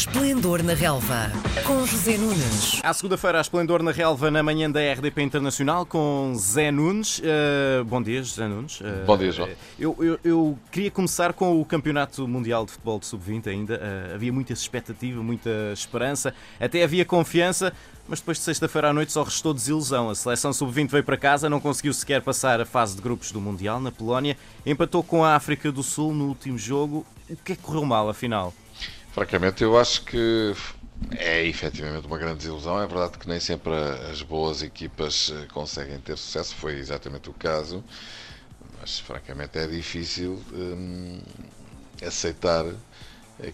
Esplendor na Relva, com José Nunes. À segunda-feira, a Esplendor na Relva, na manhã da RDP Internacional, com Zé Nunes. Uh, bom dia, José Nunes. Uh, bom dia, João. Eu, eu, eu, queria começar com o Campeonato Mundial de Futebol de Sub-20 ainda. Uh, havia muita expectativa, muita esperança, até havia confiança, mas depois de sexta-feira à noite só restou desilusão. A seleção Sub-20 veio para casa, não conseguiu sequer passar a fase de grupos do Mundial na Polónia, empatou com a África do Sul no último jogo. O que é que correu mal, afinal? Francamente, eu acho que é efetivamente uma grande desilusão. É verdade que nem sempre as boas equipas eh, conseguem ter sucesso, foi exatamente o caso, mas francamente é difícil hum, aceitar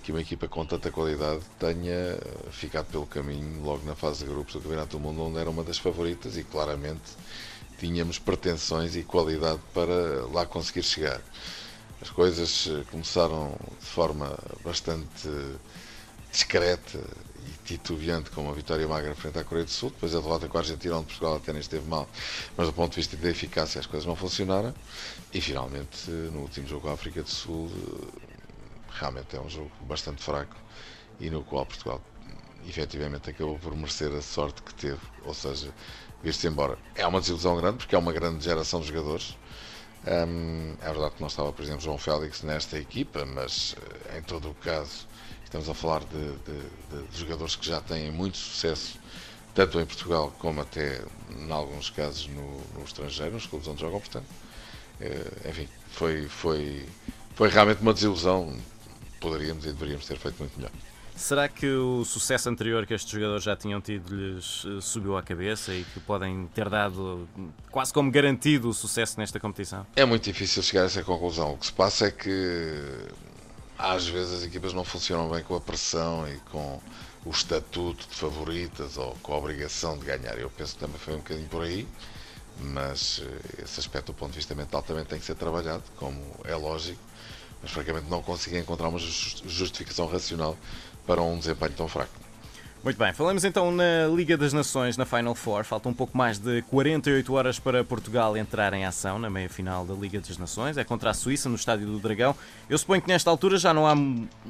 que uma equipa com tanta qualidade tenha ficado pelo caminho logo na fase de grupos do Campeonato do Mundo, onde era uma das favoritas e claramente tínhamos pretensões e qualidade para lá conseguir chegar. As coisas eh, começaram de forma bastante discreta e titubeante, com uma vitória magra frente à Coreia do Sul. Depois a derrota com a Argentina, onde Portugal até nem esteve mal, mas do ponto de vista da eficácia as coisas não funcionaram. E finalmente, no último jogo com a África do Sul, eh, realmente é um jogo bastante fraco e no qual Portugal efetivamente acabou por merecer a sorte que teve, ou seja, vir-se embora. É uma desilusão grande, porque é uma grande geração de jogadores um, é verdade que não estava, por exemplo, João Félix nesta equipa, mas eh, em todo o caso estamos a falar de, de, de jogadores que já têm muito sucesso, tanto em Portugal como até, em alguns casos, no, no estrangeiro, nos clubes onde jogam, portanto. Uh, enfim, foi, foi, foi realmente uma desilusão. Poderíamos e deveríamos ter feito muito melhor. Será que o sucesso anterior que estes jogadores já tinham tido lhes eh, subiu à cabeça e que podem ter dado quase como garantido o sucesso nesta competição? É muito difícil chegar a essa conclusão. O que se passa é que às vezes as equipas não funcionam bem com a pressão e com o estatuto de favoritas ou com a obrigação de ganhar. Eu penso que também foi um bocadinho por aí, mas eh, esse aspecto do ponto de vista mental também tem que ser trabalhado, como é lógico mas francamente não consegui encontrar uma justificação racional para um desempenho tão fraco. Muito bem, falamos então na Liga das Nações, na Final Four. Falta um pouco mais de 48 horas para Portugal entrar em ação na meia-final da Liga das Nações. É contra a Suíça, no Estádio do Dragão. Eu suponho que nesta altura já não, há,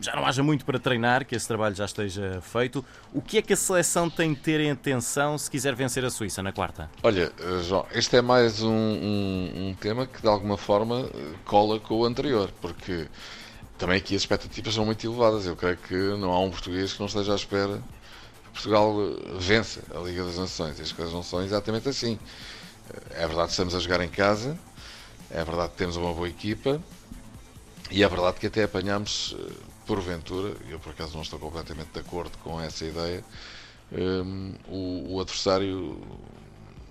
já não haja muito para treinar, que esse trabalho já esteja feito. O que é que a seleção tem de ter em atenção se quiser vencer a Suíça na quarta? Olha, eh, João, este é mais um, um, um tema que de alguma forma cola com o anterior, porque também aqui as expectativas são muito elevadas. Eu creio que não há um português que não esteja à espera Portugal vence a Liga das Nações. As coisas não são exatamente assim. É verdade que estamos a jogar em casa, é verdade que temos uma boa equipa e é verdade que até apanhamos, eh, porventura, eu por acaso não estou completamente de acordo com essa ideia, um, o, o, adversário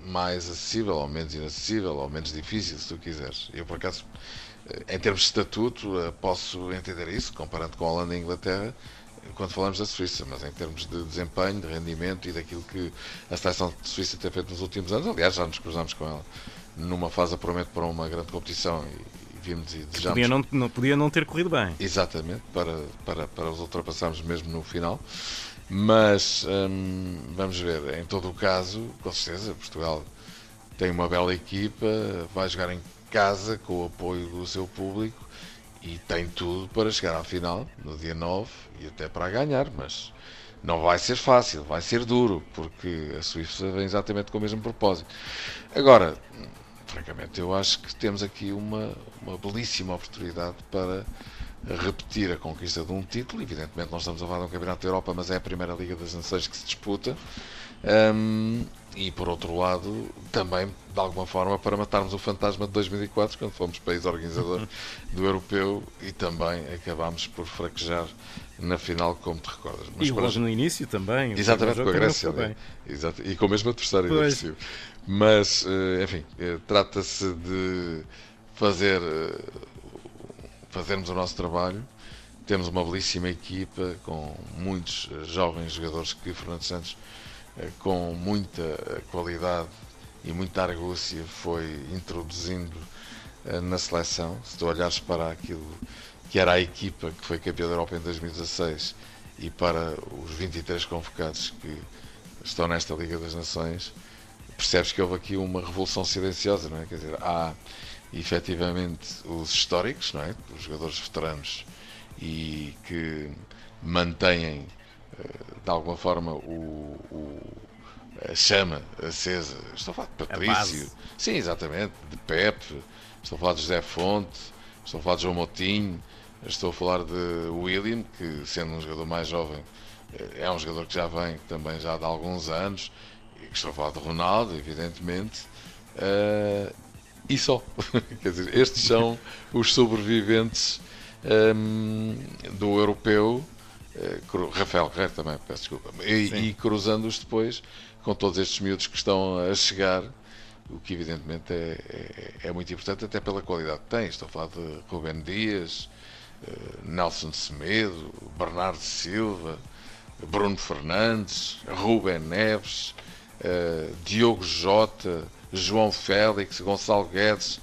mais acessível, ou menos inacessível, ou menos difícil, se tu quiseres. Eu por acaso, eh, em termos de estatuto, eh, posso entender isso, comparando com a Holanda e a Inglaterra, quando falamos da Suíça, mas em termos de desempenho, de rendimento e daquilo que a seleção de Suíça tem feito nos últimos anos, aliás, já nos cruzamos com ela numa fase apuramente para uma grande competição e, e vimos e desejamos. Podia não, não, podia não ter corrido bem. Exatamente, para, para, para os ultrapassarmos mesmo no final. Mas hum, vamos ver, em todo o caso, com certeza, Portugal tem uma bela equipa, vai jogar em casa com o apoio do seu público e tem tudo para chegar à final no dia 9 e até para ganhar, mas não vai ser fácil, vai ser duro, porque a Suíça vem exatamente com o mesmo propósito. Agora, francamente, eu acho que temos aqui uma, uma belíssima oportunidade para repetir a conquista de um título. Evidentemente, nós estamos a falar de um Campeonato da Europa, mas é a primeira Liga das Nações que se disputa. Um, e por outro lado, também de alguma forma para matarmos o fantasma de 2004, quando fomos país organizador do europeu e também acabámos por fraquejar na final, como te recordas. Mas e para... logo no início também. Exatamente, com a Grécia. Né? Exato, e com o mesmo adversário. Mas, eh, enfim, eh, trata-se de fazer, eh, fazermos o nosso trabalho. Temos uma belíssima equipa com muitos jovens jogadores que Fernando Santos com muita qualidade e muita argúcia foi introduzindo eh, na seleção. Se tu olhares para aquilo que era a equipa que foi campeã da Europa em 2016 e para os 23 convocados que estão nesta Liga das Nações, percebes que houve aqui uma revolução silenciosa, não é? Quer dizer, há efetivamente os históricos, não é? Os jogadores veteranos e que mantêm de alguma forma, o, o a chama acesa. Estou a falar de Patrício. Sim, exatamente. De Pepe. Estou a falar de José Fonte. Estou a falar de João Motinho. Estou a falar de William, que sendo um jogador mais jovem, eh, é um jogador que já vem também já de alguns anos. Estou a falar de Ronaldo, evidentemente. Uh, e só. Quer dizer, estes são os sobreviventes um, do europeu. Rafael Guerreiro também, peço desculpa. E, e cruzando-os depois com todos estes miúdos que estão a chegar, o que evidentemente é, é, é, muito importante, até pela qualidade que tem. Estou a falar de Rubén Dias, uh, Nelson Semedo, Bernardo Silva, Bruno Fernandes, Rubén Neves, uh, Diogo Jota, João Félix, Gonçalo Guedes.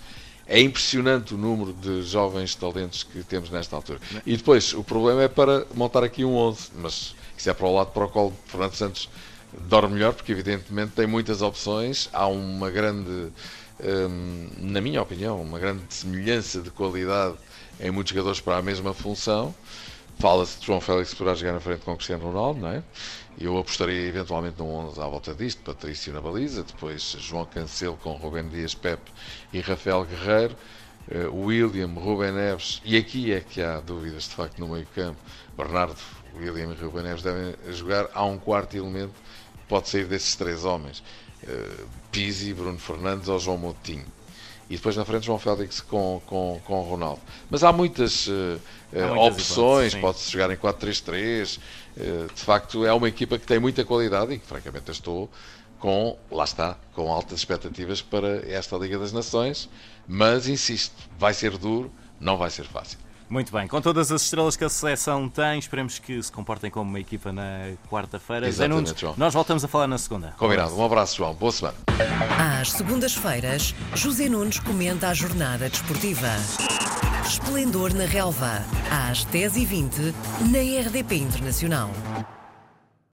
É impressionante o número de jovens talentos que temos nesta altura. E depois, o problema é para montar aqui um 11, mas isso é para o lado para o qual Fernando Santos dorme melhor, porque evidentemente tem muitas opções. Há uma grande, hum, na minha opinião, uma grande semelhança de qualidade em muitos jogadores para a mesma função. Fala-se de João Félix poderá jogar na frente com Cristiano Ronaldo, não é? Eu apostaria eventualmente num 11 à volta disto, Patrício na baliza, depois João Cancelo com Rubén Dias Pepe e Rafael Guerreiro, uh, William, Rubén Neves, e aqui é que há dúvidas de facto no meio campo, Bernardo, William e Rubén Neves devem jogar, há um quarto elemento que pode sair desses três homens, uh, Pizzi, Bruno Fernandes ou João Moutinho e depois na frente João Félix com, com, com Ronaldo. Mas há muitas, uh, há muitas opções, pode-se jogar em 4-3-3. Uh, eh, de facto, é uma equipa que tem muita qualidade e que, francamente, estou com, lá está, com altas expectativas para esta Liga das Nações. Mas, insisto, vai ser duro, não vai ser fácil. Muito bem, com todas as estrelas que a seleção tem, esperemos que se comportem como uma equipa na quarta-feira. Exatamente, João. Nós voltamos a falar na segunda. Combinado. Um abraço, João. Boa semana. Às segundas-feiras, José Nunes comenta a jornada desportiva. Esplendor na Relva, às 10h20, na RDP Internacional.